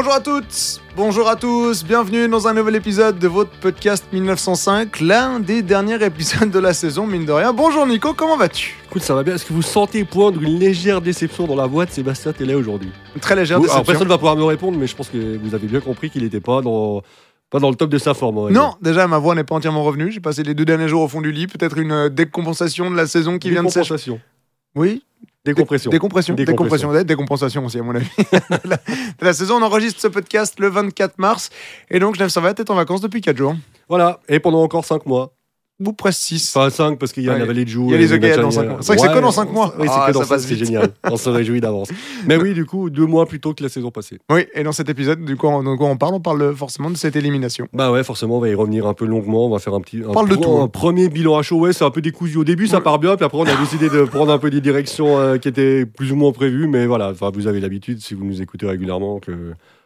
Bonjour à toutes, bonjour à tous, bienvenue dans un nouvel épisode de votre podcast 1905, l'un des derniers épisodes de la saison, mine de rien. Bonjour Nico, comment vas-tu? Écoute, ça va bien. Est-ce que vous sentez poindre une légère déception dans la voix de Sébastien Télé aujourd'hui Très légère Alors déception. personne va pouvoir me répondre, mais je pense que vous avez bien compris qu'il n'était pas dans, pas dans le top de sa forme. Non, déjà ma voix n'est pas entièrement revenue. J'ai passé les deux derniers jours au fond du lit. Peut-être une euh, décompensation de la saison qui vient de s'achever. Décompensation. Oui, Décompression. Décompression. Décompression. Décompression. Décompensation aussi, à mon avis. de, la, la saison, on enregistre ce podcast le 24 mars. Et donc, Genève Servette est en vacances depuis 4 jours. Voilà, et pendant encore 5 mois. Ou presque 6. Enfin 5 parce qu'il y a Ouais, la vallée de Joux. il y a les matchs dans à- cinq mois. C'est vrai que c'est que dans cinq mois. Oui, c'est Ah, que dans ça 5, passe c'est génial. On se réjouit d'avance. Mais oui, du coup, deux mois plus tôt que la saison passée. Oui, et dans cet épisode, du coup, on, on parle On parle forcément de cette élimination. Bah ouais, forcément, on va y revenir un peu longuement. On va faire un petit un, Parle de tout, hein. un premier bilan à chaud. Ouais, c'est un peu décousu. Au début, ça part bien, puis après, on a décidé de prendre un peu des directions euh, qui étaient plus ou moins prévues. Mais voilà, enfin, vous avez l'habitude, si vous nous écoutez régulièrement, que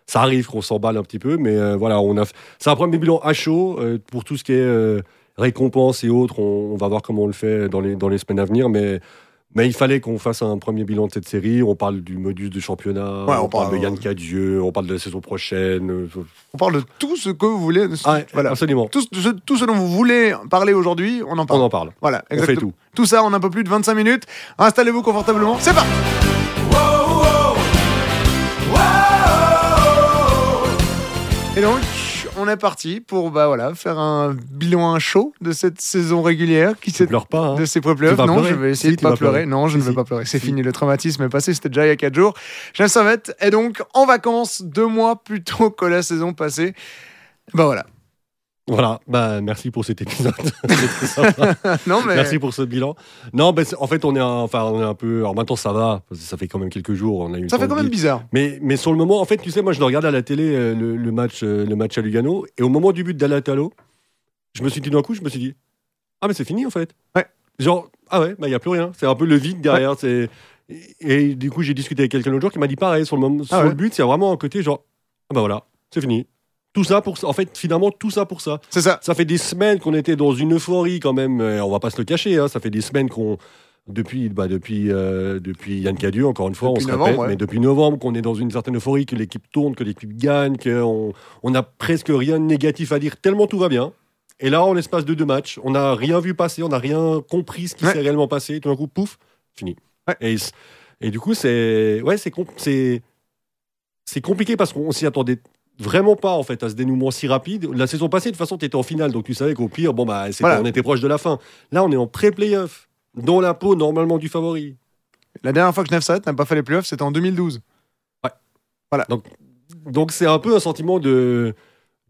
ça arrive qu'on s'emballe un petit peu. Mais euh, voilà, on a. C'est un premier bilan à chaud euh, pour tout ce qui est euh, récompenses et autres. On, on va voir comment on le fait dans les dans les semaines à venir, mais. Mais il fallait qu'on fasse un premier bilan de cette série. On parle du modus de championnat, Ouais, on, on parle parle- de Yann Cadieux, on parle de la saison prochaine. euh, On parle de tout ce que vous voulez. Ah, voilà. absolument. Tout ce, tout ce dont vous voulez parler aujourd'hui, on en On parle. en parle. Voilà, On fait exactement. tout. Tout ça en un peu plus de 25 minutes. Installez-vous confortablement. C'est parti Et donc, on est parti pour bah, voilà, faire un bilan chaud de cette saison régulière qui s'est pleures pas. hein. de ces pré-playoffs. Non, pleurer je vais essayer Si, de pas pleurer. pleurer. Non, je ne vais si. pas pleurer. C'est fini, le traumatisme est passé, c'était déjà il y a 4 jours. Jean Savette est donc en vacances deux mois plus tôt que la saison passée. Bah voilà. Voilà, bah, merci pour cet épisode. Non, mais Merci pour ce bilan. Non, c'est- en fait, on est, un, enfin, on est un peu. Alors maintenant, ça va, parce que ça fait quand même quelques jours. On a eu le ça fait quand même bizarre. Mais, mais sur le moment, en fait, tu sais, moi, je le regarde à la télé, euh, le, le match, euh, le match à Lugano, et au moment du but d'Alatalo, je me suis dit d'un coup, je me suis dit, ah, mais c'est fini, en fait. Ouais. Genre, ah ouais, bah, il n'y a plus rien. C'est un peu le vide derrière. c'est Et, du coup, j'ai discuté avec quelqu'un l'autre jour qui m'a dit pareil, sur le, moment, sur ouais. le but, il y a vraiment un côté genre, ah bah voilà, c'est fini. Tout ça pour ça. En fait, finalement, tout ça pour ça. C'est ça. Ça fait des semaines qu'on était dans une euphorie quand même. on va pas se le cacher. hein, ça fait des semaines qu'on depuis bah, depuis euh, depuis Yann Cadieux encore une fois Depuis on se novembre, ouais. mais depuis novembre qu'on est dans une certaine euphorie que l'équipe tourne que l'équipe gagne qu'on on n'a presque rien de négatif à dire tellement tout va bien et là en l'espace de deux matchs on n'a rien vu passer on n'a rien compris ce qui Ouais. s'est réellement passé tout d'un coup pouf fini Ouais. et, et du coup c'est ouais c'est c'est compliqué parce qu'on s'y attendait vraiment pas en fait à ce dénouement si rapide. La saison passée, de toute façon, tu étais en finale, donc tu savais qu'au pire, bon bah, Voilà. on était proche de la fin. Là, on est en pré-playoff, dans la peau normalement du favori. La dernière fois que Genève Servette n'a pas fait les playoffs, c'était en 2012. Donc c'est un peu un sentiment de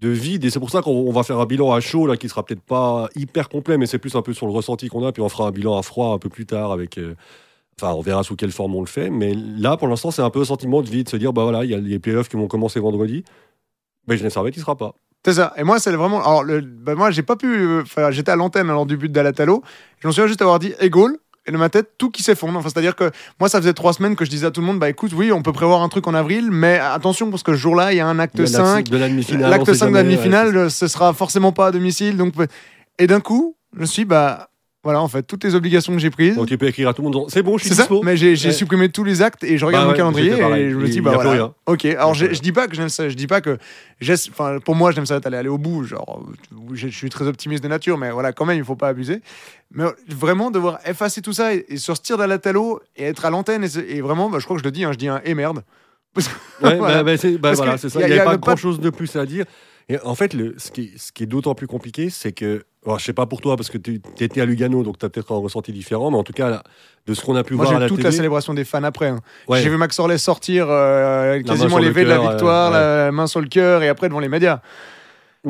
de vide et c'est pour ça qu'on on va faire un bilan à chaud là qui sera peut-être pas hyper complet mais c'est plus un peu sur le ressenti qu'on a puis on fera un bilan à froid un peu plus tard avec euh, enfin on verra sous quelle forme on le fait mais là pour l'instant c'est un peu un sentiment de vide se dire bah voilà il y a les playoffs qui vont commencer vendredi mais je ne savais il sera pas C'est ça. Et moi, c'est vraiment. Alors, le... bah, moi, j'ai pas pu. euh, Enfin, j'étais à l'antenne alors du but d'Alatalo. Je me souviens juste avoir dit Égole. Et dans ma tête, tout qui s'effondre. Enfin, C'est-à-dire que moi, ça faisait trois semaines que je disais à tout le monde bah écoute, oui, on peut prévoir un truc en avril, mais attention, parce que ce jour-là, il y a un acte De la- 5. de la demi-finale on L'acte sait 5 de la jamais, ouais, demi-finale, euh, ce sera forcément pas à domicile. Donc... Et d'un coup, je me suis dit, bah voilà, en fait, toutes les obligations que j'ai prises. Donc tu peux écrire à tout le monde c'est bon, je suis C'est ça, dispo. mais j'ai Ouais. supprimé tous les actes et je regarde Bah mon calendrier et je me dis bah a plus voilà. rien. Ok, alors plus je, dis pas que j'aime ça, je dis pas que enfin pour moi j'aime ça aller aller au bout, genre euh, je, je suis très optimiste de nature, mais voilà quand même il faut pas abuser. Mais euh, vraiment devoir effacer tout ça et, et sortir de la talo et être à l'antenne et, vraiment bah, je crois que je le dis, hein, je dis un et merde. Ouais, Voilà. bah, bah, c'est voilà, ça. a- Il n'y y a pas grand chose de plus à dire. Et en fait, le, ce, qui ce qui est d'autant plus compliqué, c'est que. Alors, je sais pas pour toi, parce que tu étais à Lugano, donc tu as peut-être un ressenti différent, mais en tout cas, là, de ce qu'on a pu Moi voir j'ai à la toute la célébration des fans après. hein. ouais, J'ai vu Max Orley sortir euh, quasiment sur le de la victoire, euh, la main sur le cœur et après devant les médias.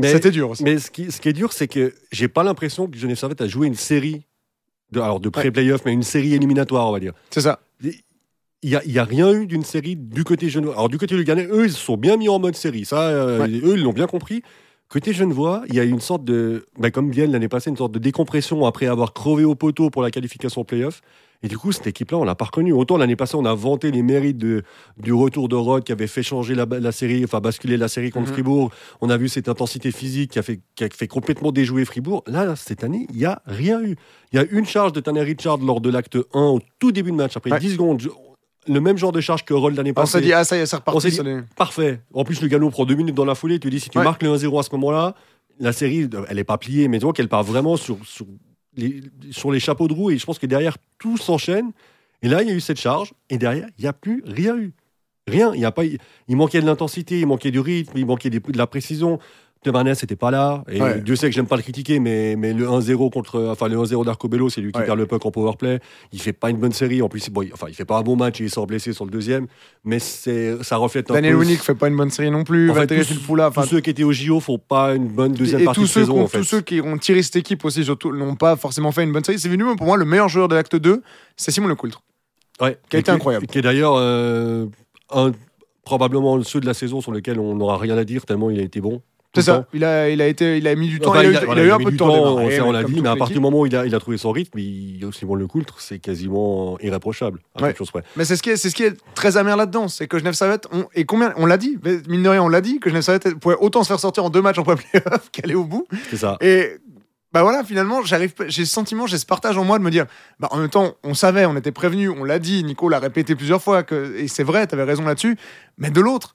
C'était dur aussi. mais ce qui, ce qui est dur, c'est que j'ai pas l'impression que Genève Servette a joué une série, de, alors de pré-playoff, mais une série éliminatoire, on va dire. C'est ça. Il n'y a, rien eu d'une série du côté genevois. Alors, du côté luganais, eux, ils se sont bien mis en mode série. Ça, euh, Ouais. eux, ils l'ont bien compris. Côté genevois, il y a une sorte de, bah, comme Vienne l'année passée, une sorte de décompression après avoir crevé au poteau pour la qualification playoff. Et du coup, cette équipe-là, on l'a pas reconnue. Autant l'année passée, on a vanté les mérites de, du retour de Rod qui avait fait changer la, la série, enfin basculer la série contre Mhm. Fribourg. On a vu cette intensité physique qui a fait, qui a fait complètement déjouer Fribourg. Là, cette année, il n'y a rien eu. Il y a une charge de Tanner Richard lors de l'acte 1 au tout début de match. Après Ouais. 10 secondes, le même genre de charge que Roll l'année On passée. s'est dit, ah, ça y est, c'est On reparti. s'est dit- ça l'est. Parfait. En plus, le galop prend deux minutes dans la foulée. Tu dis, si tu Ouais. marques le 1-0 à ce moment-là, la série, elle n'est pas pliée, mais tu vois qu'elle part vraiment sur, sur, les, sur les chapeaux de roue. Et je pense que derrière, tout s'enchaîne. Et là, il y a eu cette charge. Et derrière, il n'y a plus rien eu. Rien. Il, y a pas, il manquait de l'intensité, il manquait du rythme, il manquait de la précision. Temarnes n'était pas là. Et Ouais. Dieu sait que j'aime pas le critiquer, mais, mais le 1-0 contre, enfin le 1-0 d'Arcobello, c'est lui qui Ouais. perd le puck en powerplay. Il fait pas une bonne série. En plus, bon, il, enfin, il fait pas un bon match. Il sort blessé sur le deuxième, mais c'est, ça reflète un Daniel peu. Winnick fait pas une bonne série non plus. En fait, tous- enfin, tous ceux qui étaient au JO font pas une bonne deuxième et partie tous de ceux, saison. qui ont- en fait. tous ceux qui ont tiré cette équipe aussi, surtout, n'ont pas forcément fait une bonne série. C'est venu pour moi le meilleur joueur de l'acte 2, c'est Simon Lecoultre. Ouais. qui a Et été incroyable. Qui est d'ailleurs euh, probablement ceux de la saison sur lequel on n'aura rien à dire tellement il a été bon. C'est le ça. temps. Il a, il a été, il a mis du temps. Enfin, il, a, eu, voilà, il a eu un peu de temps. à on, démarrer, ça, on l'a toute mais à partir du moment où il a, il a trouvé son rythme, il, Simon Lecoultre, c'est quasiment irréprochable. À Ouais. quelque chose près. Mais c'est ce qui est, c'est ce qui est très amer là-dedans, c'est que Genève Servette, on, et combien, on l'a dit, mine de rien, on l'a dit, que Genève Servette pouvait autant se faire sortir en deux matchs en play-off qu'aller au bout. C'est ça. Et bah voilà, finalement, j'arrive, j'ai ce sentiment, j'ai ce partage en moi de me dire, bah en même temps, on savait, on était prévenu, on l'a dit, Nico l'a répété plusieurs fois, que, et c'est vrai, t'avais raison là-dessus, mais de l'autre,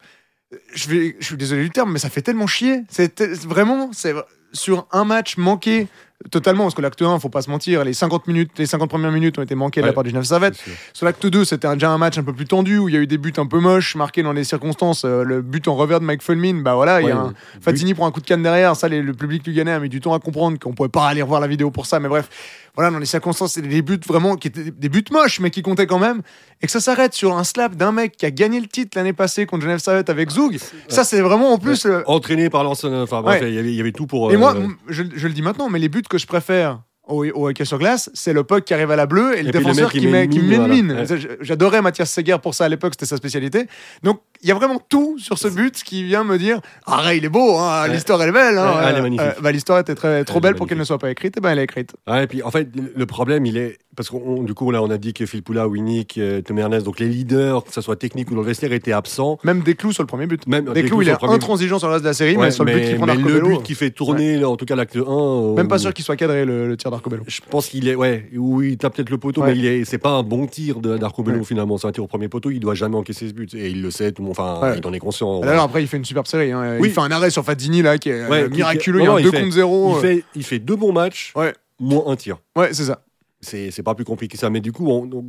je, vais, je suis désolé du terme, mais ça fait tellement chier. C'est vraiment, c'est sur un match manqué totalement, parce que l'acte 1, faut pas se mentir, les 50 minutes, les 50 premières minutes ont été manquées de la part du Genève Servette. Sur l'acte 2, c'était déjà un match un peu plus tendu où il y a eu des buts un peu moches marqués dans les circonstances. Euh, le but en revers de Mike Fulmin, bah voilà, il y a un. Fatini prend un coup de canne derrière. Ça, les- le public Ghanéen a mis du temps à comprendre qu'on pouvait pas aller revoir la vidéo pour ça. Mais bref, voilà, dans les circonstances, c'était des buts vraiment qui étaient des buts moches, mais qui comptaient quand même. Et que ça s'arrête sur un slap d'un mec qui a gagné le titre l'année passée contre Genève Servette avec Zoug. Ça, c'est vraiment en plus. euh, Entraîné par l'ancien. Enfin, bref, Ouais. il y avait- il y avait tout pour. et moi, euh, je, je le dis maintenant, mais les buts que je préfère au, au hockey sur glace, c'est le puck qui arrive à la bleue et le Et puis le défenseur qui qui, met met, une mine, voilà. Ouais. J'adorais Mathias Seger pour ça à l'époque, c'était sa spécialité. Donc il y a vraiment tout sur ce but qui vient me dire Ah, Ray, il est beau, hein, Ouais. l'histoire elle est belle. hein. Ouais, elle est magnifique. bah, l'histoire était très, trop Elle belle pour qu'elle ne soit pas écrite, et ben elle est écrite. Et puis en fait, le problème, il est. Parce qu'on du coup, là, on a dit que Phil Poula, Winnick, euh, Tom Ernest, donc les leaders, que ce soit technique ou dans le vestiaire, étaient absents. Même Desclous sur le premier but. Même Desclous, Desclous il sur est intransigeant sur le reste de la série, Ouais, mais sur le but qu'il prend le but qui fait tourner, là, en tout cas l'acte 1. euh, Même pas sûr qu'il soit cadré le, le tir d'Arcobello. Je pense qu'il est, ouais, oui, il tape peut-être le poteau, Ouais. mais il est, c'est pas un bon tir d'Arcobello finalement. C'est un tir au premier poteau, il doit jamais encaisser ce but. Et il le sait, tout le monde, enfin, il en est conscient. D'ailleurs, après, il fait une superbe série. hein. Oui. Il fait un arrêt sur Fadini là, qui est euh, qui- miraculeux. il y a non, un il 2 fait- contre 0. il, fait, il deux bons matchs, moins un tir. Ouais, c'est ça. C'est pas plus compliqué que ça. Mais du coup, on- on-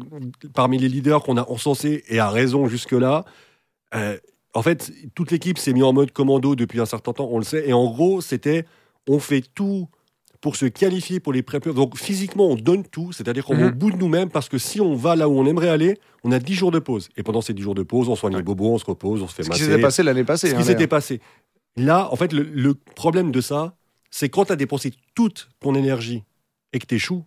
parmi les leaders qu'on a encensés, et à raison jusque-là, euh, en fait, toute l'équipe s'est mise en mode commando depuis un certain temps, on le sait. Et en gros, c'était on fait tout pour se qualifier pour les pré Donc physiquement, on donne tout, c'est-à-dire qu'on va au Mhm. bout de nous-mêmes parce que si on va là où on aimerait aller, on a 10 jours de pause. Et pendant ces 10 jours de pause, on soigne Ouais. les bobos, on se repose, on se fait Ce qui masser. s'était passé l'année passée. Ce hein, qui s'était passé. Là, en fait, le, le problème de ça, c'est quand tu as dépensé toute ton énergie et que tu échoues,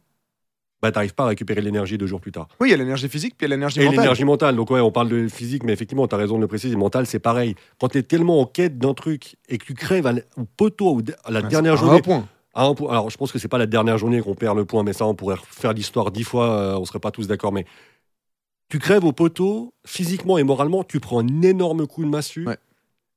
bah, tu n'arrives pas à récupérer l'énergie deux jours plus tard. Oui, il y a l'énergie physique, puis il y a l'énergie Et mentale. l'énergie mentale. Donc, ouais, on parle de physique, mais effectivement, tu as raison de le préciser. Mental, c'est pareil. Quand tu es tellement en quête d'un truc et que tu crèves au poteau ou à la dernière c'est un journée. point. à un point- alors, je pense que c'est pas la dernière journée qu'on perd le point, mais ça, on pourrait faire l'histoire dix fois, euh, on serait pas tous d'accord. Mais tu crèves au poteau, physiquement et moralement, tu prends un énorme coup de massue. Ouais.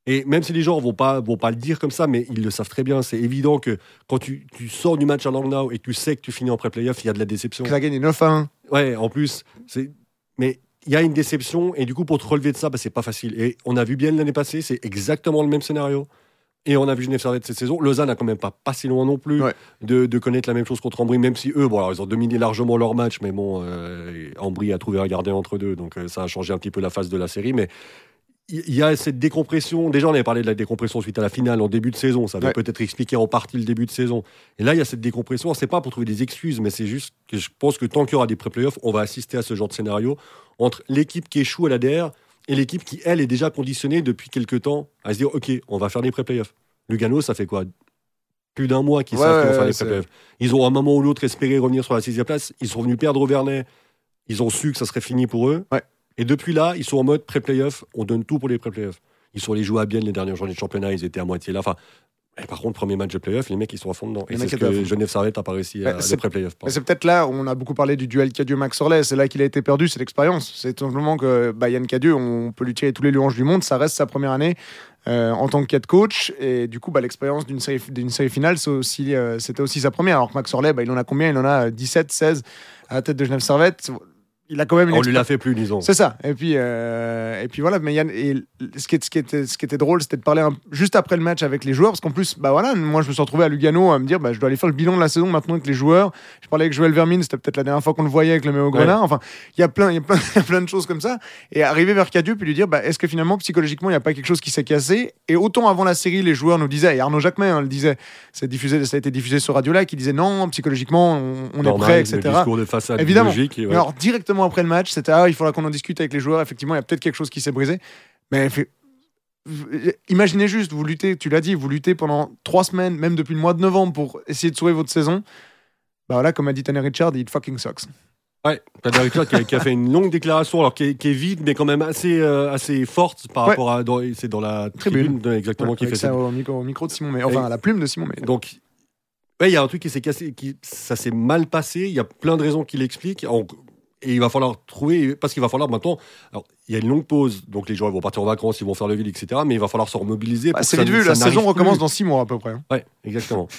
Et même si les gens vont pas, vont pas le dire comme ça, mais ils le savent très bien, c'est évident que quand tu, tu sors du match à Langnau et que tu sais que tu finis en pré-playoff, il y a de la déception. Que ça gagne 9 à 1. Ouais, en plus. Mais il y a une déception et du coup, pour te relever de ça, bah, c'est pas facile. Et on a vu bien l'année passée, c'est exactement le même scénario. Et on a vu Genève Servette cette saison. Lausanne a quand même pas passé loin non plus Ouais. de, de connaître la même chose contre Ambry, même si eux, bon, alors, ils ont dominé largement leur match, mais bon, euh, Ambry a trouvé un gardien entre deux, donc euh, ça a changé un petit peu la face de la série. Mais il y a cette décompression. Déjà, on avait parlé de la décompression suite à la finale en début de saison. Ça avait Ouais. peut-être expliqué en partie le début de saison. Et là, il y a cette décompression. C'est pas pour trouver des excuses, mais c'est juste que je pense que tant qu'il y aura des pré-playoffs, on va assister à ce genre de scénario entre l'équipe qui échoue à l'ADR et l'équipe qui, elle, est déjà conditionnée depuis quelques temps à se dire OK, on va faire des pré-playoffs. Lugano, ça fait quoi? Plus d'un mois qu'ils Ouais, savent qu'ils vont faire ouais, des pré-playoffs. Ils ont à un moment ou l'autre espéré revenir sur la sixième place. Ils sont venus perdre au Vernet. Ils ont su que ça serait fini pour eux. Et depuis là, ils sont en mode pré-playoff. On donne tout pour les pré-playoffs. Ils sont allés jouer à bien les dernières journées de championnat. Ils étaient à moitié là. Enfin, et par contre, premier match de playoff, les mecs, ils sont à fond dedans. Les Et c'est ce que. Genève Servette a pas réussi à c'est- les pré-playoffs. Mais c'est peut-être là on a beaucoup parlé du duel Cadieux-Max Orlais. C'est là qu'il a été perdu, c'est l'expérience. C'est simplement que bah, Yann Cadieux, on peut lui tirer tous les louanges du monde. Ça reste sa première année euh, en tant que head coach. Et du coup, bah, l'expérience d'une série, d'une série finale, c'est aussi, euh, c'était aussi sa première. Alors que Max Orlais, bah, il en a combien? Il en a euh, 17, 16 à la tête de Genève Servette. Il a quand même une On lui l'a fait plus, disons. C'est ça. Et puis, euh, et puis voilà. Mais Yann, et ce, qui, est- ce, qui était, ce qui était drôle, c'était de parler un- juste après le match avec les joueurs. Parce qu'en plus, bah voilà, moi, je me suis retrouvé à Lugano à me dire, bah, je dois aller faire le bilan de la saison maintenant avec les joueurs. Je parlais avec Joël Vermine, c'était peut-être la dernière fois qu'on le voyait avec le Méo Grenat. Enfin, il y a plein, il y a plein, de choses comme ça. Et arriver vers Cadieux, puis lui dire, bah, est-ce que finalement, psychologiquement, il n'y a pas quelque chose qui s'est cassé? Et autant avant la série, les joueurs nous disaient, et Arnaud Jacquemin hein, le disait, c'est diffusé, ça a été diffusé sur Radio Là, qui disait non, psychologiquement, on, on est Normal, prêt, Le etc. discours de façade Évidemment. logique. ouais. alors, directement après le match, c'était ah, il faudra qu'on en discute avec les joueurs. Effectivement, il y a peut-être quelque chose qui s'est brisé. Mais imaginez juste, vous luttez, tu l'as dit, vous luttez pendant trois semaines, même depuis le mois de novembre, pour essayer de sauver votre saison. Bah voilà, comme a dit Tanner Richard, it fucking sucks. Ouais, Tadej Richard qui, a- qui a fait une longue déclaration, alors qui est, qui est vide, mais quand même assez, euh, assez forte par Ouais. rapport à. C'est dans la Tribune. exactement, qui fait ça au micro, au micro de Simon, mais enfin à la plume de Simon. Mais Donc, ouais, il y a un truc qui s'est cassé, qui, ça s'est mal passé. Il y a plein de raisons qui l'expliquent. Et il va falloir trouver, parce qu'il va falloir maintenant. Alors, il y a une longue pause, donc les ils vont partir en vacances, ils vont faire le vide, etc. Mais il va falloir se remobiliser. Bah, c'est que vite vu, la saison recommence dans six mois à peu près. hein. Ouais, exactement.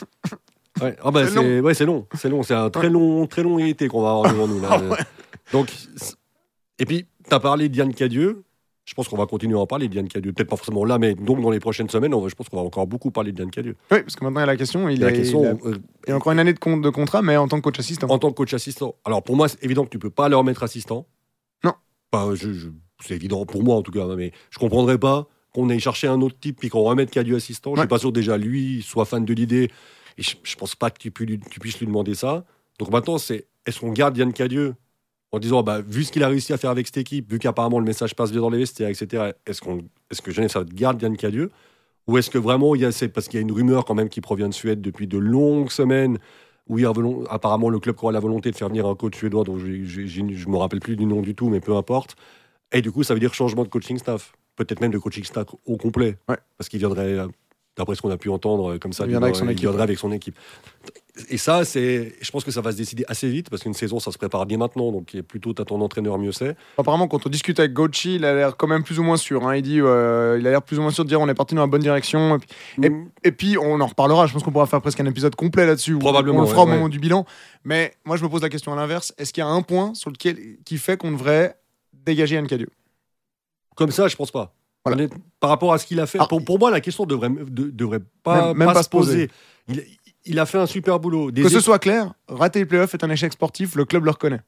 Ouais, ah bah C'est c'est ouais, c'est long, c'est long, c'est un très long, très long été qu'on va avoir devant nous là. Ah ouais. Donc, et puis tu as parlé de Yann Cadieux. Je pense qu'on va continuer à en parler de Yann Cadieux. Peut-être pas forcément là, mais donc dans les prochaines semaines, on va- je pense qu'on va encore beaucoup parler de Yann Cadieux. Oui, parce que maintenant il y a la question. Il, a la est- question, il a, euh, il y a encore une année de, con- de contrat, mais en tant que coach assistant. en tant que coach assistant. Alors pour moi, c'est évident que tu peux pas leur mettre assistant. Non. Enfin, je- je- c'est évident pour moi en tout cas, hein, mais je comprendrais pas qu'on aille chercher un autre type puis qu'on remette Cadieux assistant. Je Ouais. suis pas sûr déjà lui soit fan de l'idée et je, je pense pas que tu, pu- tu puisses lui demander ça. Donc maintenant, c'est est-ce qu'on garde Yann Cadieux? En disant bah, vu ce qu'il a réussi à faire avec cette équipe, vu qu'apparemment le message passe bien dans les vestiaires, etc. Est-ce qu'on est-ce que Genève ça garde Yann Cadieux ou est-ce que vraiment il y a c'est parce qu'il y a une rumeur quand même qui provient de Suède depuis de longues semaines où il y a volon- apparemment le club aura la volonté de faire venir un coach suédois dont je, je me rappelle plus du nom du tout mais peu importe et du coup ça veut dire changement de coaching staff peut-être même de coaching staff au complet Ouais. parce qu'il viendrait euh, d'après ce qu'on a pu entendre euh, comme ça Il viendrait avec son équipe. avec son équipe et ça c'est je pense que ça va se décider assez vite parce qu'une saison ça se prépare dès maintenant donc plutôt t'as ton entraîneur mieux c'est Apparemment, quand on discute avec Gauchi, il a l'air quand même plus ou moins sûr. hein. Il dit, euh, il a l'air plus ou moins sûr de dire on est parti dans la bonne direction. Et puis, Et- Et puis, on en reparlera. Je pense qu'on pourra faire presque un épisode complet là-dessus. Probablement, On le fera ouais, au moment du bilan. Mais moi, je me pose la question à l'inverse. Est-ce qu'il y a un point sur lequel qui fait qu'on devrait dégager Yann Cadieux? Comme ça, je pense pas. Voilà. Par rapport à ce qu'il a fait, Ah. pour, pour moi, la question devrait, de- devrait pas, Même- même pas se poser. Il, il a fait un super boulot. Des Que ce soit clair, rater les playoffs est un échec sportif. Le club le reconnaît.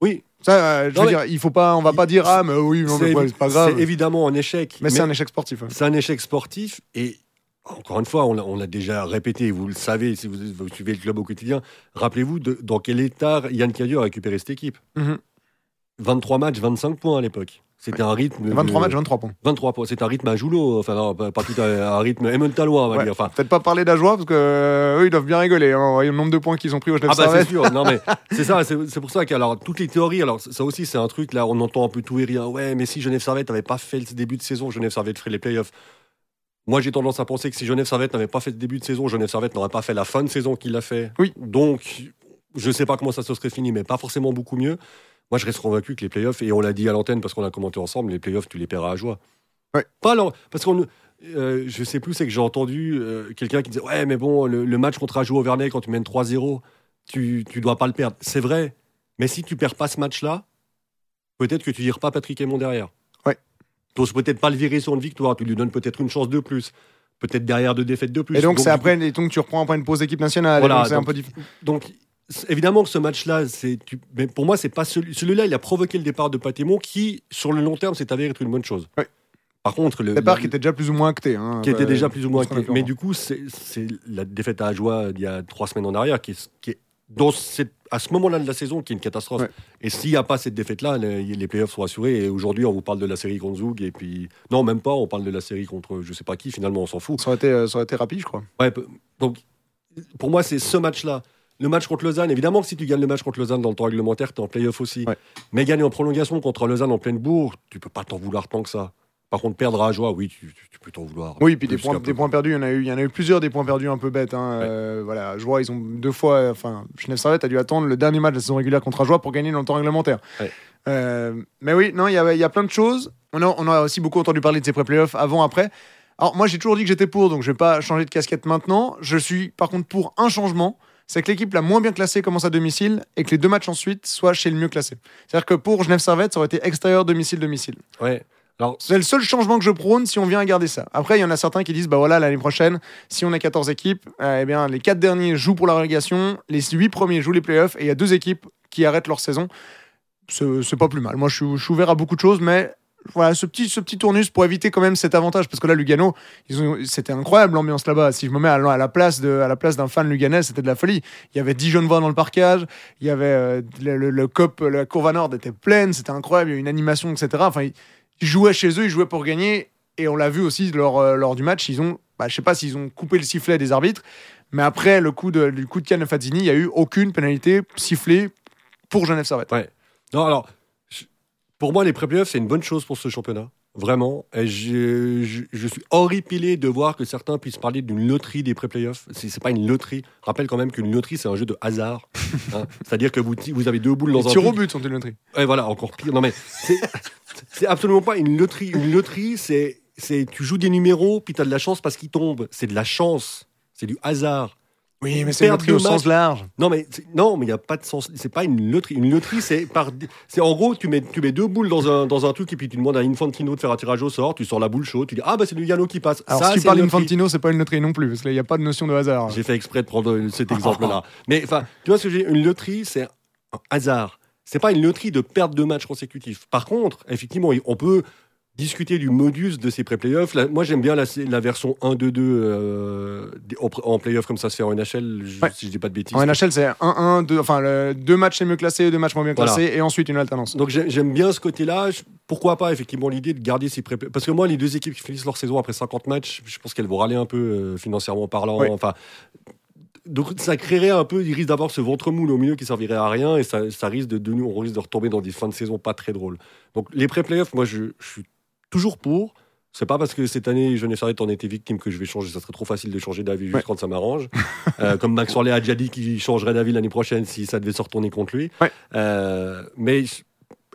Oui, Ça, euh, je Non, veux mais- dire, il faut pas, on va pas dire ah mais oui, c'est ouais, pas grave. c'est évidemment un échec. Mais c'est un échec sportif. hein. c'est un échec sportif. Et encore une fois, on l'a on déjà répété, vous le savez si vous, vous suivez le club au quotidien. Rappelez-vous dans quel état Yann Cadieux a récupéré cette équipe. Mhm. 23 matchs, 25 points à l'époque. C'était un rythme. 23 de- matchs, 23 points. 23 points. C'est un rythme à Joulot. Enfin, non, pas, pas tout à un rythme Emmentalois, on va Ouais. dire. Enfin, Peut-être pas parler d'Ajoie parce que euh, eux, ils doivent bien rigoler. Hein. Le nombre de points qu'ils ont pris au Genève Ah bah c'est sûr, non mais c'est ça, c'est c'est pour ça que alors toutes les théories, alors ça aussi c'est un truc là, on entend un peu tout et rien. Ouais, mais si Genève Servette n'avait pas fait le début de saison, Genève Servette ferait les playoffs. Moi j'ai tendance à penser que si Genève Servette n'avait pas fait le début de saison, Genève Servette n'aurait pas fait la fin de saison qu'il a fait. Oui. Donc je sais pas comment ça se serait fini, mais pas forcément beaucoup mieux. Moi je reste convaincu que les playoffs, et on l'a dit à l'antenne parce qu'on a commenté ensemble, les playoffs tu les paieras à joie. Ouais. Pas alors, parce qu'on euh, je sais plus, c'est que j'ai entendu euh, quelqu'un qui disait Ouais, mais bon, le, le match contre Ajoie Auvergnat, quand tu mènes 3-0, tu, tu dois pas le perdre. C'est vrai, mais si tu perds pas ce match-là, peut-être que tu vires pas Patrick Aymon derrière. Ouais. Tu n'oses peut-être pas le virer sur une victoire, tu lui donnes peut-être une chance de plus, peut-être derrière deux défaites de plus. Et donc, c'est après, et donc tu reprends après une pause d'équipe nationale. Voilà, donc c'est un peu difficile. donc, évidemment que ce match-là, c'est, mais pour moi, c'est pas celui, celui-là, il a provoqué le départ de Patémon, qui, sur le long terme, s'est avéré être une bonne chose. Ouais. Par contre, le départ qui était déjà plus ou moins acté. hein. qui était déjà plus ou moins acté. Mais du coup, c'est, c'est la défaite à Ajoie d'il y a trois semaines en arrière, qui est, qui est dans cette- à ce moment-là de la saison, qui est une catastrophe. Ouais. Et s'il n'y a pas cette défaite-là, les, les playoffs sont assurés. Et aujourd'hui, on vous parle de la série contre Zug, et puis non, même pas. On parle de la série contre je sais pas qui. Finalement, on s'en fout. Ça aurait été, euh, ça aurait été rapide, je crois. Ouais, donc, pour moi, c'est ce match-là. Le match contre Lausanne, évidemment que si tu gagnes le match contre Lausanne dans le temps réglementaire, tu es en playoff aussi. Ouais. Mais gagner en prolongation contre Lausanne en pleine bourre, tu peux pas t'en vouloir tant que ça. Par contre, perdre à Ajoie, oui, tu, tu- tu peux t'en vouloir. Oui, puis des points, des perdus, il y en a eu, il y en a eu plusieurs des points perdus un peu bêtes. Hein. Euh, voilà, Joie, ils ont deux fois, enfin, Genève Servette a dû attendre le dernier match de la saison régulière contre Joie pour gagner dans le temps réglementaire. Ouais. Euh, mais oui, non, il y a, il y a plein de choses. On a, on a aussi beaucoup entendu parler de ces pré-playoffs avant, après. Alors moi, j'ai toujours dit que j'étais pour, donc je vais pas changer de casquette maintenant. Je suis par contre pour un changement. C'est que l'équipe la moins bien classée commence à domicile et que les deux matchs ensuite soient chez le mieux classé. C'est-à-dire que pour Genève Servette, ça aurait été extérieur, domicile, domicile. Ouais. Alors, C'est le seul changement que je prône si on vient à garder ça. Après, il y en a certains qui disent bah voilà, l'année prochaine, si on a 14 équipes, euh, eh bien, les 4 derniers jouent pour la relégation, les 8 premiers jouent les playoffs et il y a deux équipes qui arrêtent leur saison. C'est pas plus mal. Moi, je suis ouvert à beaucoup de choses, mais voilà, ce petit, ce petit tournus pour éviter quand même cet avantage. Parce que là, Lugano, c'était incroyable l'ambiance là-bas. Si je me mets à, la- place de- à la place d'un fan luganais, c'était de la folie. Il y avait 10 jeunes voix dans le parcage, il y avait euh, le, le, cop, la courva nord était pleine, c'était incroyable, il y a une animation, etc. Enfin, ils, jouaient chez eux, ils jouaient pour gagner. Et on l'a vu aussi lors, euh, lors du match, ils ont, bah, je sais pas s'ils ont coupé le sifflet des arbitres, mais après le coup de, le coup de Fazzini, il y a eu aucune pénalité sifflée pour Genève Servette. Ouais. Non, alors, pour moi, les pré-playoffs, c'est une bonne chose pour ce championnat. Vraiment. Et je, je- je suis horripilé de voir que certains puissent parler d'une loterie des pré-playoffs. C'est c'est pas une loterie. Rappelle quand même qu'une loterie, c'est un jeu de hasard. hein. C'est-à-dire que vous, vous avez deux boules dans Les un tirs au but sont une loterie. Et voilà, encore pire. Non, mais c'est- c'est absolument pas une loterie. Une loterie, c'est c'est tu joues des numéros, puis tu as de la chance parce qu'ils tombent. C'est de la chance. C'est du hasard. Oui, mais c'est loterie au sens large. Non, mais non, mais il y a pas de sens. C'est pas une loterie. Une loterie, c'est par, c'est en gros, tu mets, tu mets deux boules dans un, dans un truc et puis tu demandes à Infantino de faire un tirage au sort. Tu sors la boule chaude. Tu dis ah bah c'est Lugano qui passe. Alors, Ça, si tu parles d'Infantino, c'est pas une loterie non plus, parce qu'il n'y a pas de notion de hasard. J'ai fait exprès de prendre euh, cet exemple-là. Mais enfin, tu vois ce que j'ai Une loterie, c'est un hasard. C'est pas une loterie de perte de matchs consécutifs. Par contre, effectivement, on peut discuter du modus de ces pré-playoffs. Moi, j'aime bien la, la version 1-2-2 euh, en, en playoff comme ça se fait en NHL, je- Ouais. si je dis pas de bêtises. En NHL, c'est 1-1, deux, enfin, le- deux matchs les mieux classés, deux matchs moins bien Voilà. classés, et ensuite une alternance. Donc j'ai- j'aime bien ce côté-là. Pourquoi pas effectivement l'idée de garder ces pré Parce que moi, les deux équipes qui finissent leur saison après 50 matchs, je pense qu'elles vont râler un peu euh, financièrement parlant. Oui. Enfin, donc ça créerait un peu, il risque d'avoir ce ventre mou au milieu qui servirait à rien et ça, ça risque de, de nous, on risque de retomber dans des fins de saison pas très drôles. Donc les pré-playoffs, moi je, je suis toujours pour. C'est pas parce que cette année Genève Servette en était victime que je vais changer. Ça serait trop facile de changer d'avis juste Ouais. quand ça m'arrange. Euh, comme Max Orlé a déjà dit qu'il changerait d'avis l'année prochaine si ça devait se retourner contre lui. Ouais. Euh, mais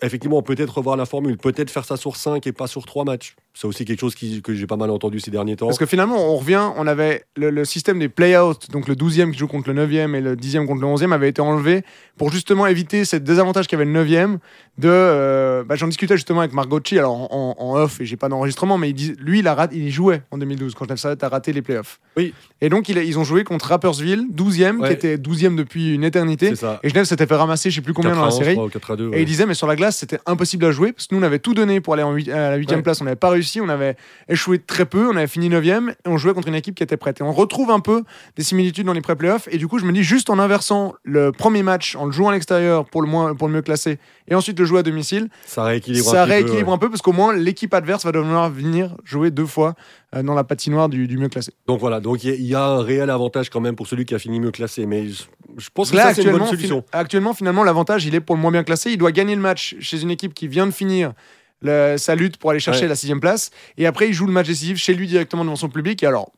effectivement, peut-être revoir la formule, peut-être faire ça sur 5 et pas sur 3 matchs. C'est aussi quelque chose qui- que j'ai pas mal entendu ces derniers temps. Parce que finalement, on revient, on avait le, le système des play-out, donc le 12e qui joue contre le 9e et le 10e contre le 11e avait été enlevé pour justement éviter ce désavantage qu'avait le 9e de. euh, bah, J'en discutais justement avec Margocci, alors en, en off, et j'ai pas d'enregistrement, mais il dit, lui, il, a il jouait en 2012 quand Genève Servette a raté les playoffs. Oui. Et donc, il ils ont joué contre Rappersville, 12e, Ouais. qui était 12e depuis une éternité. Et Genève s'était fait ramasser, je sais plus combien 4 dans la 1, série. je crois, ou 4 à 2, Et il disait, mais sur la glace, c'était impossible à jouer parce que nous, on avait tout donné pour aller en à la huitième Ouais. place. On n'avait pas réussi, on avait échoué très peu, on avait fini neuvième et on jouait contre une équipe qui était prête. Et on retrouve un peu des similitudes dans les pré-playoffs. Et du coup, je me dis, juste en inversant le premier match, en le jouant à l'extérieur pour le, moins, pour le mieux classé, et ensuite le jouer à domicile, ça rééquilibre ça un peu, rééquilibre ouais. un peu parce qu'au moins l'équipe adverse va devoir venir jouer deux fois dans la patinoire du, du mieux classé. Donc voilà, donc il y a- il y, a un réel avantage quand même pour celui qui a fini mieux classé. Mais je, je pense que c'est une bonne solution. fin- actuellement, finalement, l'avantage, il est pour le moins bien classé. Il doit gagner le match chez une équipe qui vient de finir le- sa lutte pour aller chercher Ouais. la sixième place. Et après, il joue le match décisif chez lui directement devant son public. Et alors,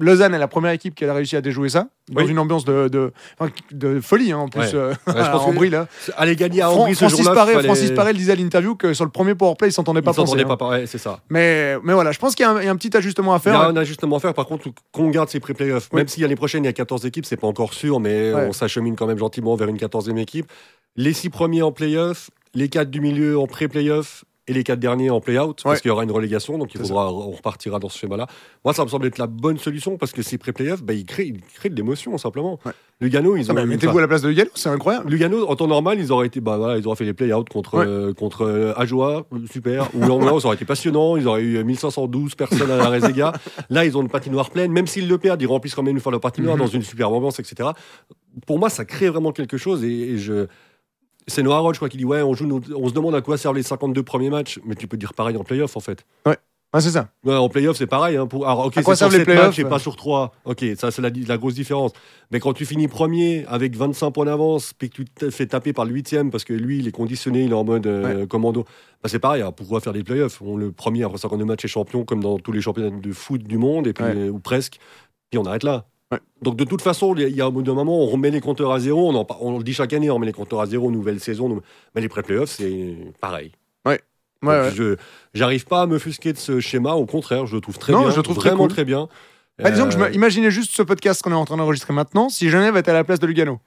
Lausanne est la première équipe qui a réussi à déjouer ça, dans Oui. une ambiance de, de, enfin, de folie, hein, en plus, Ouais. euh, Ouais, je pense Ambry, là. Aller gagner à Fran- Ambry ce Francis, Paré, fallait- Francis Paré disait à l'interview que sur le premier powerplay, il s'entendait pas Ils s'entendaient penser. pas hein. pareil, c'est ça. Mais, mais voilà, je pense qu'il y, a un- il y a un petit ajustement à Il y a faire. un ajustement à faire. Par contre, qu'on garde ces pré-playoffs. Même si l'année prochaine, il y a 14 équipes, c'est pas encore sûr, mais Ouais. on s'achemine quand même gentiment vers une 14e équipe. Les six premiers en playoff, les quatre du milieu en pré-playoff et les quatre derniers en play-out, Ouais. parce qu'il y aura une relégation, donc il faudra, on repartira dans ce schéma-là. Moi, ça me semble être la bonne solution, parce que ces pré-playoffs, bah, ils, créent, ils créent de l'émotion, simplement. Ouais. Lugano, ils Ah ont... bah, enfin, Mettez-vous à la place de Lugano, c'est incroyable. Lugano, en temps normal, ils auraient été, bah voilà, ils auraient fait les play-outs contre Ouais. euh, contre euh, Ajoa, euh, super. Ou Langnau, ça aurait été passionnant. Ils auraient eu 1512 personnes à la Rezega. Là, ils ont une patinoire pleine. Même s'ils le perdent, ils remplissent quand même une fois la patinoire Mhm. dans une superbe ambiance, etc. Pour moi, ça crée vraiment quelque chose. Et, et je, c'est Noah Roche, je crois, qui dit ouais, on joue, nos- on se demande à quoi servent les 52 premiers matchs. Mais tu peux dire pareil en play-off, en fait. Ah, c'est ça. Ouais, en playoff, c'est pareil. Hein, pour... Alors, ok, À quoi sur servent les 7 playoffs matchs et pas sur 3. Ok, ça, c'est la, la grosse différence. Mais quand tu finis premier avec 25 points d'avance, puis que tu te fais taper par le huitième parce que lui, il est conditionné, il est en mode euh, commando, bah, c'est pareil. hein, pourquoi faire des playoffs? On Le premier, après 52 matchs, est champion, comme dans tous les championnats de foot du monde, et puis, Ouais. euh, ou presque. Puis on arrête là. Ouais. Donc de toute façon, il y a un moment, on remet les compteurs à zéro. On, en par- on le dit chaque année, on remet les compteurs à zéro, nouvelle saison. Mais les pré-playoffs, c'est pareil. Ouais, Donc, ouais. Je j'arrive pas à me fusquer de ce schéma. Au contraire, je le trouve très Non, bien. je le trouve très vraiment cool. très bien. Bah, disons que je Euh, me- imaginais juste ce podcast qu'on est en train d'enregistrer maintenant si Genève était à la place de Lugano.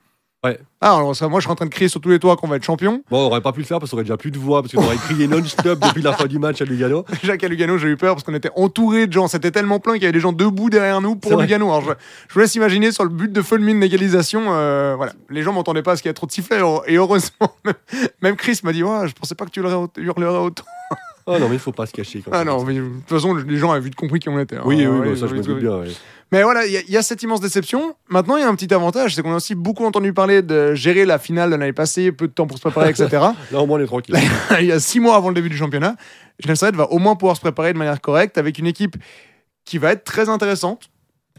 Ouais. Ah, alors ça, moi je suis en train de crier sur tous les toits qu'on va être champion. Bon, on aurait pas pu le faire parce qu'on aurait déjà plus de voix, parce qu'on aurait crié non-stop depuis la fin du match à Lugano. Déjà qu'à Lugano, j'ai eu peur parce qu'on était entouré de gens. C'était tellement plein qu'il y avait des gens debout derrière nous pour. Lugano. Alors je, je vous laisse imaginer sur le but de Fulmin d'égalisation. euh, voilà, les gens m'entendaient pas parce qu'il y a trop de sifflets. Et heureusement, même, Chris m'a dit ouais, Je pensais pas que tu hurlerais autant. Oh non, mais il faut pas se cacher. Quand Ah non, mais de toute façon, les gens avaient vite compris qui on était. hein. Oui, oui, Ouais, bah, ça je me doute bien. ouais. Mais voilà, il y, a- il y a cette immense déception. Maintenant, il y a un petit avantage, c'est qu'on a aussi beaucoup entendu parler de gérer la finale de l'année passée, peu de temps pour se préparer, etc. Là, au moins, on est tranquille. il y a six mois avant le début du championnat. Genève va au moins pouvoir se préparer de manière correcte avec une équipe qui va être très intéressante.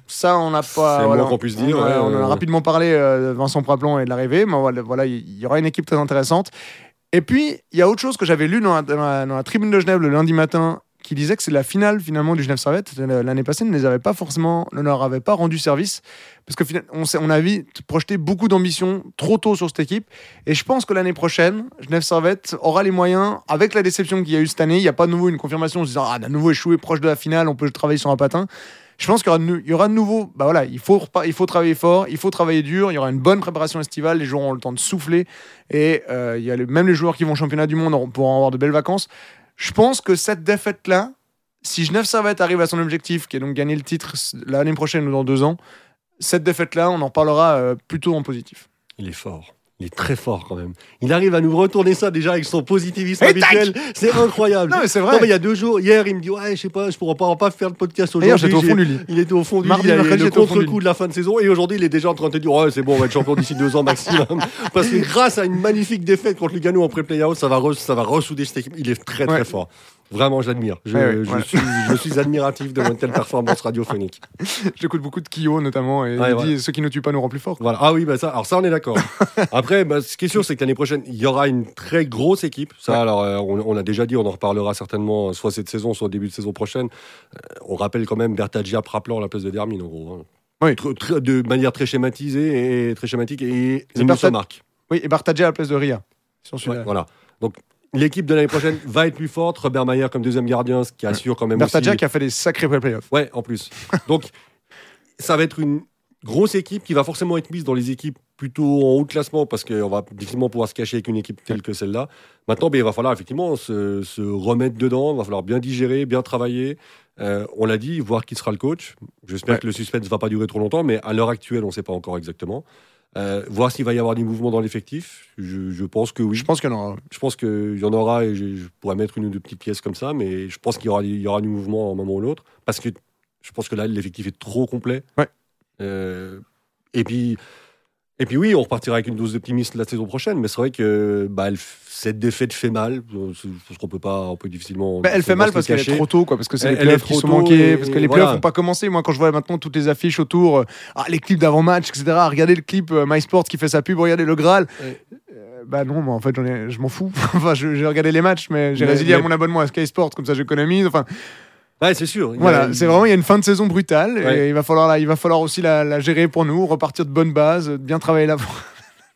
Ça, on n'a pas. C'est le moins qu'on puisse dire, On, ouais, on a euh. rapidement parlé euh, de Vincent Praplon et de l'arrivée. Mais voilà, voilà, il y aura une équipe très intéressante. Et puis, il y a autre chose que j'avais lu dans la, tribune de Genève le lundi matin qui disait que c'est la finale finalement du Genève Servette. L'année passée, ne les avait pas forcément, ne leur avait pas rendu service parce que on, on a vite projeté beaucoup d'ambition trop tôt sur cette équipe. Et je pense que l'année prochaine, Genève Servette aura les moyens, avec la déception qu'il y a eu cette année, il n'y a pas de nouveau une confirmation en se disant ah, on a nouveau échoué proche de la finale, on peut travailler sur un patin. Je pense qu'il y aura de, nouveau, bah voilà, il faut, il faut travailler fort, il faut travailler dur, il y aura une bonne préparation estivale, les joueurs auront le temps de souffler, et euh, il y a même les joueurs qui vont au championnat du monde pourront avoir de belles vacances. Je pense que cette défaite-là, si Genève Servette arrive à son objectif, qui est donc gagner le titre l'année prochaine ou dans deux ans, cette défaite-là, on en parlera euh, plutôt en positif. Il est fort. Il est très fort quand même. Il arrive à nous retourner ça déjà avec son positivisme Et habituel. C'est incroyable. Non, mais c'est Non, vrai. mais il y a deux jours, hier, il me dit Ouais, je sais pas, je pourrais pas, pas faire le podcast aujourd'hui. j'étais au fond du lit. Il était au fond du lit, il a le j'étais au fond du contre-coup de la fin de saison. Et aujourd'hui, il est déjà en train de te dire Ouais, c'est bon, on va être champion d'ici deux ans maximum. Parce que grâce à une magnifique défaite contre Lugano en pré-playout, ça va, re- ça va ressouder cette équipe. Il est très très Ouais. fort. Vraiment, j'admire. Je, Ouais, ouais, suis, je suis admiratif de telle performance radiophonique. J'écoute beaucoup de Kyo notamment, et Ouais, il dit ouais. ce qui ne tue pas nous rend plus fort. Voilà. Ah oui, bah ça, alors ça, on est d'accord. Après, bah, ce qui est sûr, c'est que l'année prochaine, il y aura une très grosse équipe. Ça, Ouais. alors, euh, on, on a déjà dit, on en reparlera certainement, euh, soit cette saison, soit au début de saison prochaine. Euh, on rappelle quand même Bertagia Praplan à la place de Dermine, en gros. hein. Oui. Tr- de manière très schématisée et très schématique et une marque. Oui, et Bartadja à la place de Ria. Sur celui-là. voilà. Donc, l'équipe de l'année prochaine va être plus forte. Robert Mayer comme deuxième gardien, ce qui assure quand même Bartadja aussi. qui a fait des sacrés playoffs. Ouais, en plus. Donc, ça va être une grosse équipe qui va forcément être mise dans les équipes plutôt en haut de classement parce qu'on va difficilement pouvoir se cacher avec une équipe telle que celle-là. Maintenant, ben, il va falloir effectivement se, se remettre dedans, il va falloir bien digérer, bien travailler. Euh, on l'a dit, voir qui sera le coach. J'espère Ouais. que le suspense ne va pas durer trop longtemps, mais à l'heure actuelle, on ne sait pas encore exactement. Euh, voir s'il va y avoir des mouvements dans l'effectif. Je, je pense que oui. Je pense qu'il y en aura. Je pense qu'il y en aura et je, je pourrais mettre une ou deux petites pièces comme ça, mais je pense qu'il y aura, il y aura du mouvement à un moment ou l'autre parce que je pense que là, l'effectif est trop complet. Ouais. Euh, et puis. Et puis oui, on repartira avec une dose d'optimisme la saison prochaine, mais c'est vrai que bah, elle cette défaite fait mal, parce qu'on peut pas, on peut difficilement. Bah, elle fait mal parce qu'elle est trop tôt, quoi, parce que c'est les playoffs qui sont manqués, parce que les et playoffs voilà. n'ont pas commencé. Moi, quand je vois maintenant toutes les affiches autour, euh, ah, les clips d'avant-match, etc., regardez le clip euh, MySports qui fait sa pub, regardez le Graal. Ouais. Euh, bah non, moi en fait, ai- je m'en fous. enfin, j'ai regardé les matchs, mais j'ai Mais- résilié à mon abonnement à Sky Sports, comme ça j'économise. Enfin, Ouais, c'est sûr. Il y a- voilà, c'est vraiment, il y a une fin de saison brutale, Ouais. et il va, falloir, la- il va falloir aussi la, la gérer pour nous, repartir de bonnes bases, bien travailler là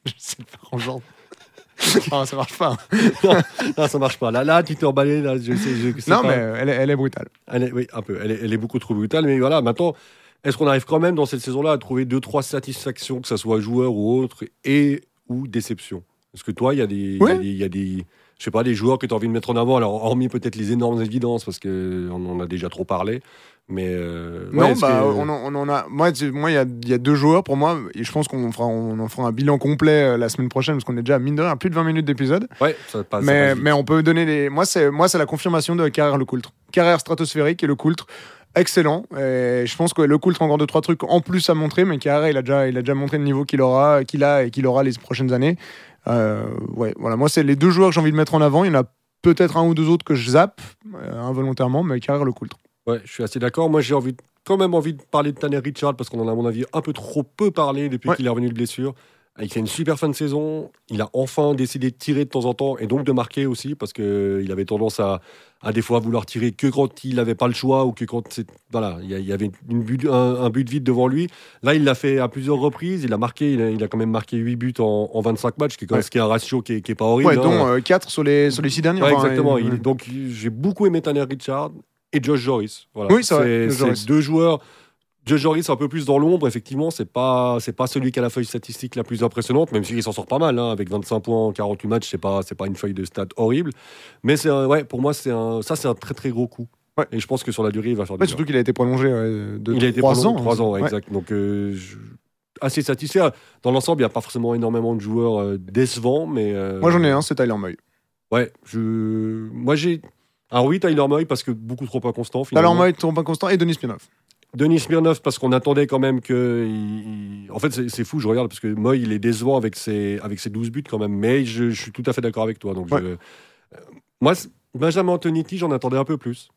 J'essaie de faire en genre. Ah, ça marche pas. Non, ça marche pas. Là, là, tu t'es emballé. Là, je sais, je sais Non, pas. mais elle est, elle est brutale. Elle est, oui, un peu. Elle est, elle est beaucoup trop brutale. Mais voilà, maintenant, est-ce qu'on arrive quand même dans cette saison-là à trouver deux, trois satisfactions, que ce soit joueur ou autre, et ou déception? Est-ce que toi, il y a des, il y a Ouais. des- il y a des, je sais pas, des joueurs que tu as envie de mettre en avant Alors, hormis peut-être les énormes évidences, parce que on en a déjà trop parlé. Mais euh, ouais, non, bah, que- on, en, on en a. Moi, il y a, il y a deux joueurs pour moi, et je pense qu'on fera, on en fera un bilan complet euh, la semaine prochaine, parce qu'on est déjà mine de rien à plus de 20 minutes d'épisode. ouais, ça passe. ça Mais, passe vite. mais on peut donner les. Moi, c'est moi, c'est la confirmation de Carrère Le Coultre. Carrère stratosphérique et Le Coultre. Excellent. Et je pense que Le Coultre a encore deux trois trucs en plus à montrer, mais Carrère, il a déjà, il a déjà montré le niveau qu'il aura, qu'il a et qu'il aura les prochaines années. Euh, ouais, voilà. Moi, c'est les deux joueurs que j'ai envie de mettre en avant. Il y en a peut-être un ou deux autres que je zappe euh, involontairement, mais Carrère Le Coultre. Ouais, je suis assez d'accord. Moi, j'ai envie, quand même envie de parler de Tanner Richard parce qu'on en a, à mon avis, un peu trop peu parlé depuis Ouais. qu'il est revenu de blessure. Il fait une super fin de saison. Il a enfin décidé de tirer de temps en temps et donc de marquer aussi parce qu'il avait tendance à, à des fois vouloir tirer que quand il n'avait pas le choix ou que quand voilà, il y avait une but, un, un but vide devant lui. Là, il l'a fait à plusieurs reprises. Il a marqué, il a, il a quand même marqué 8 buts en, en 25 matchs, qui est, quand même- Ouais. ce qui est un ratio qui est, qui est pas horrible. Ouais, hein. dont 4 sur les, sur les 6 derniers. Ouais, Enfin, exactement. euh, Il- donc j'ai beaucoup aimé Tanner Richard et Josh Joris. Voilà. Oui, c'est deux joueurs Joe Joris un peu plus dans l'ombre, effectivement, c'est pas c'est pas celui qui a la feuille statistique la plus impressionnante, même s'il s'en sort pas mal, hein, avec 25 points en 48 matchs, c'est pas c'est pas une feuille de stats horrible, mais c'est ouais pour moi c'est un ça c'est un très très gros coup. Ouais. Et je pense que sur la durée il va faire Ouais, surtout qu'il a été prolongé ouais, de Il a été 3 prolongé ans. de trois ans, ouais, Ouais. exact. Donc euh, je- assez satisfait. Dans l'ensemble, il n'y a pas forcément énormément de joueurs euh, décevants, mais euh, Moi j'en ai un, c'est Tyler Moy. Ouais, je moi j'ai alors oui Tyler Moy parce que beaucoup trop inconstant Tyler. Moy, trop inconstant, et Denis Spinoff. Denis Smirnov parce qu'on attendait quand même que. il- En fait, c'est fou, je regarde parce que Moy, il est décevant avec ses, avec ses 12 buts quand même. Mais je, je suis tout à fait d'accord avec toi. Donc, Ouais. je- euh, moi, Benjamin Antonetti, j'en attendais un peu plus.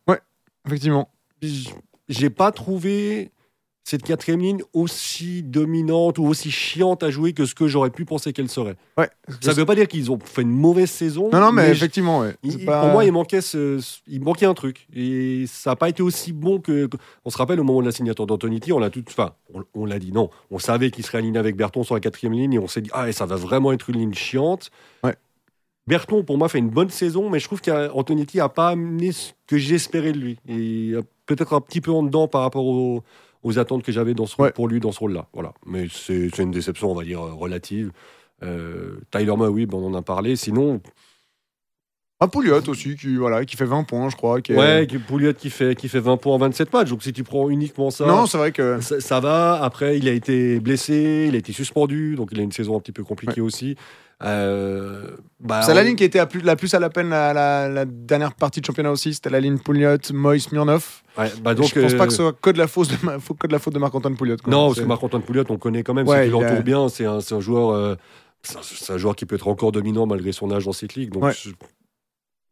Effectivement. J- J'ai pas trouvé cette quatrième ligne aussi dominante ou aussi chiante à jouer que ce que j'aurais pu penser qu'elle serait. Ouais. Ça veut pas dire qu'ils ont fait une mauvaise saison. Non, non, mais, effectivement, ouais. il- C'est il- pas- Pour moi, il manquait, ce, il manquait un truc. Et ça n'a pas été aussi bon que. que- On se rappelle au moment de la signature d'Antoniti, on l'a tout. Enfin, on, on l'a dit, non. On savait qu'il serait aligné avec Berton sur la quatrième ligne et on s'est dit, ah, et ça va vraiment être une ligne chiante. Ouais. Berton, pour moi, fait une bonne saison, mais je trouve qu'Antonetti n'a pas amené ce que j'espérais de lui. Et euh, peut-être un petit peu en dedans par rapport aux, aux attentes que j'avais dans ce rôle- Ouais. pour lui dans ce rôle-là. Voilà. Mais c'est une déception, on va dire, relative. Euh, Tyler Moy, oui, ben, on en a parlé. Sinon, Un Pouliot aussi, qui, voilà, qui fait 20 points, je crois. Qui est- Ouais, Pouliot qui fait, qui fait 20 points en 27 matchs. Donc si tu prends uniquement ça, Non, c'est vrai que. ça, ça va. Après, il a été blessé, il a été suspendu, donc il a une saison un petit peu compliquée aussi. Euh, bah, C'est la ligne qui était à plus, la plus à la peine la, la- la dernière partie de championnat aussi. C'était la ligne Pouliot, Moy, Smirnov. Ouais, bah donc, je pense pas euh, que ce soit que de la faute de, que de la faute de Marc-Antoine Pouliot. quoi. Non, parce que Marc-Antoine Pouliot, on connaît quand même, Ouais, il a- l'entoures bien, c'est un, joueur. euh, c'est un- joueur qui peut être encore dominant malgré son âge dans cette ligue. Donc, Ouais.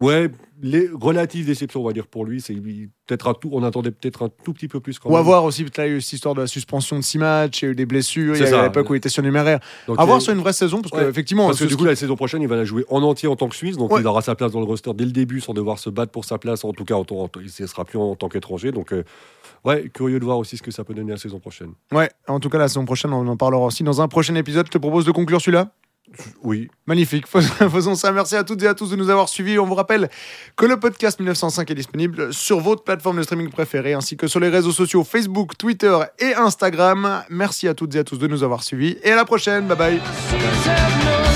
Ouais, les relatives déceptions, on va dire pour lui, c'est peut-être un tout. On attendait peut-être un tout petit peu plus quand Ou à même. voir aussi, peut-être, il y a eu cette histoire de la suspension de 6 matchs, il y a eu des blessures, il y a eu l'époque où il était surnuméraire. Donc, À voir il- sur une vraie saison, parce Ouais, qu'effectivement, Parce que du coup, la saison prochaine, il va la jouer en entier en tant que Suisse, donc Ouais. il aura sa place dans le roster dès le début sans devoir se battre pour sa place, en tout cas, en tant- en il ne sera plus en tant qu'étranger. Donc, euh, ouais, curieux de voir aussi ce que ça peut donner la saison prochaine. Ouais, en tout cas, la saison prochaine, on en parlera aussi dans un prochain épisode. Je te propose de conclure celui-là. Oui, Magnifique. Fais- Faisons ça. Merci à toutes et à tous de nous avoir suivis. On vous rappelle que le podcast 1905 est disponible sur votre plateforme de streaming préférée ainsi que sur les réseaux sociaux Facebook, Twitter et Instagram. Merci à toutes et à tous de nous avoir suivis et à la prochaine. Bye bye.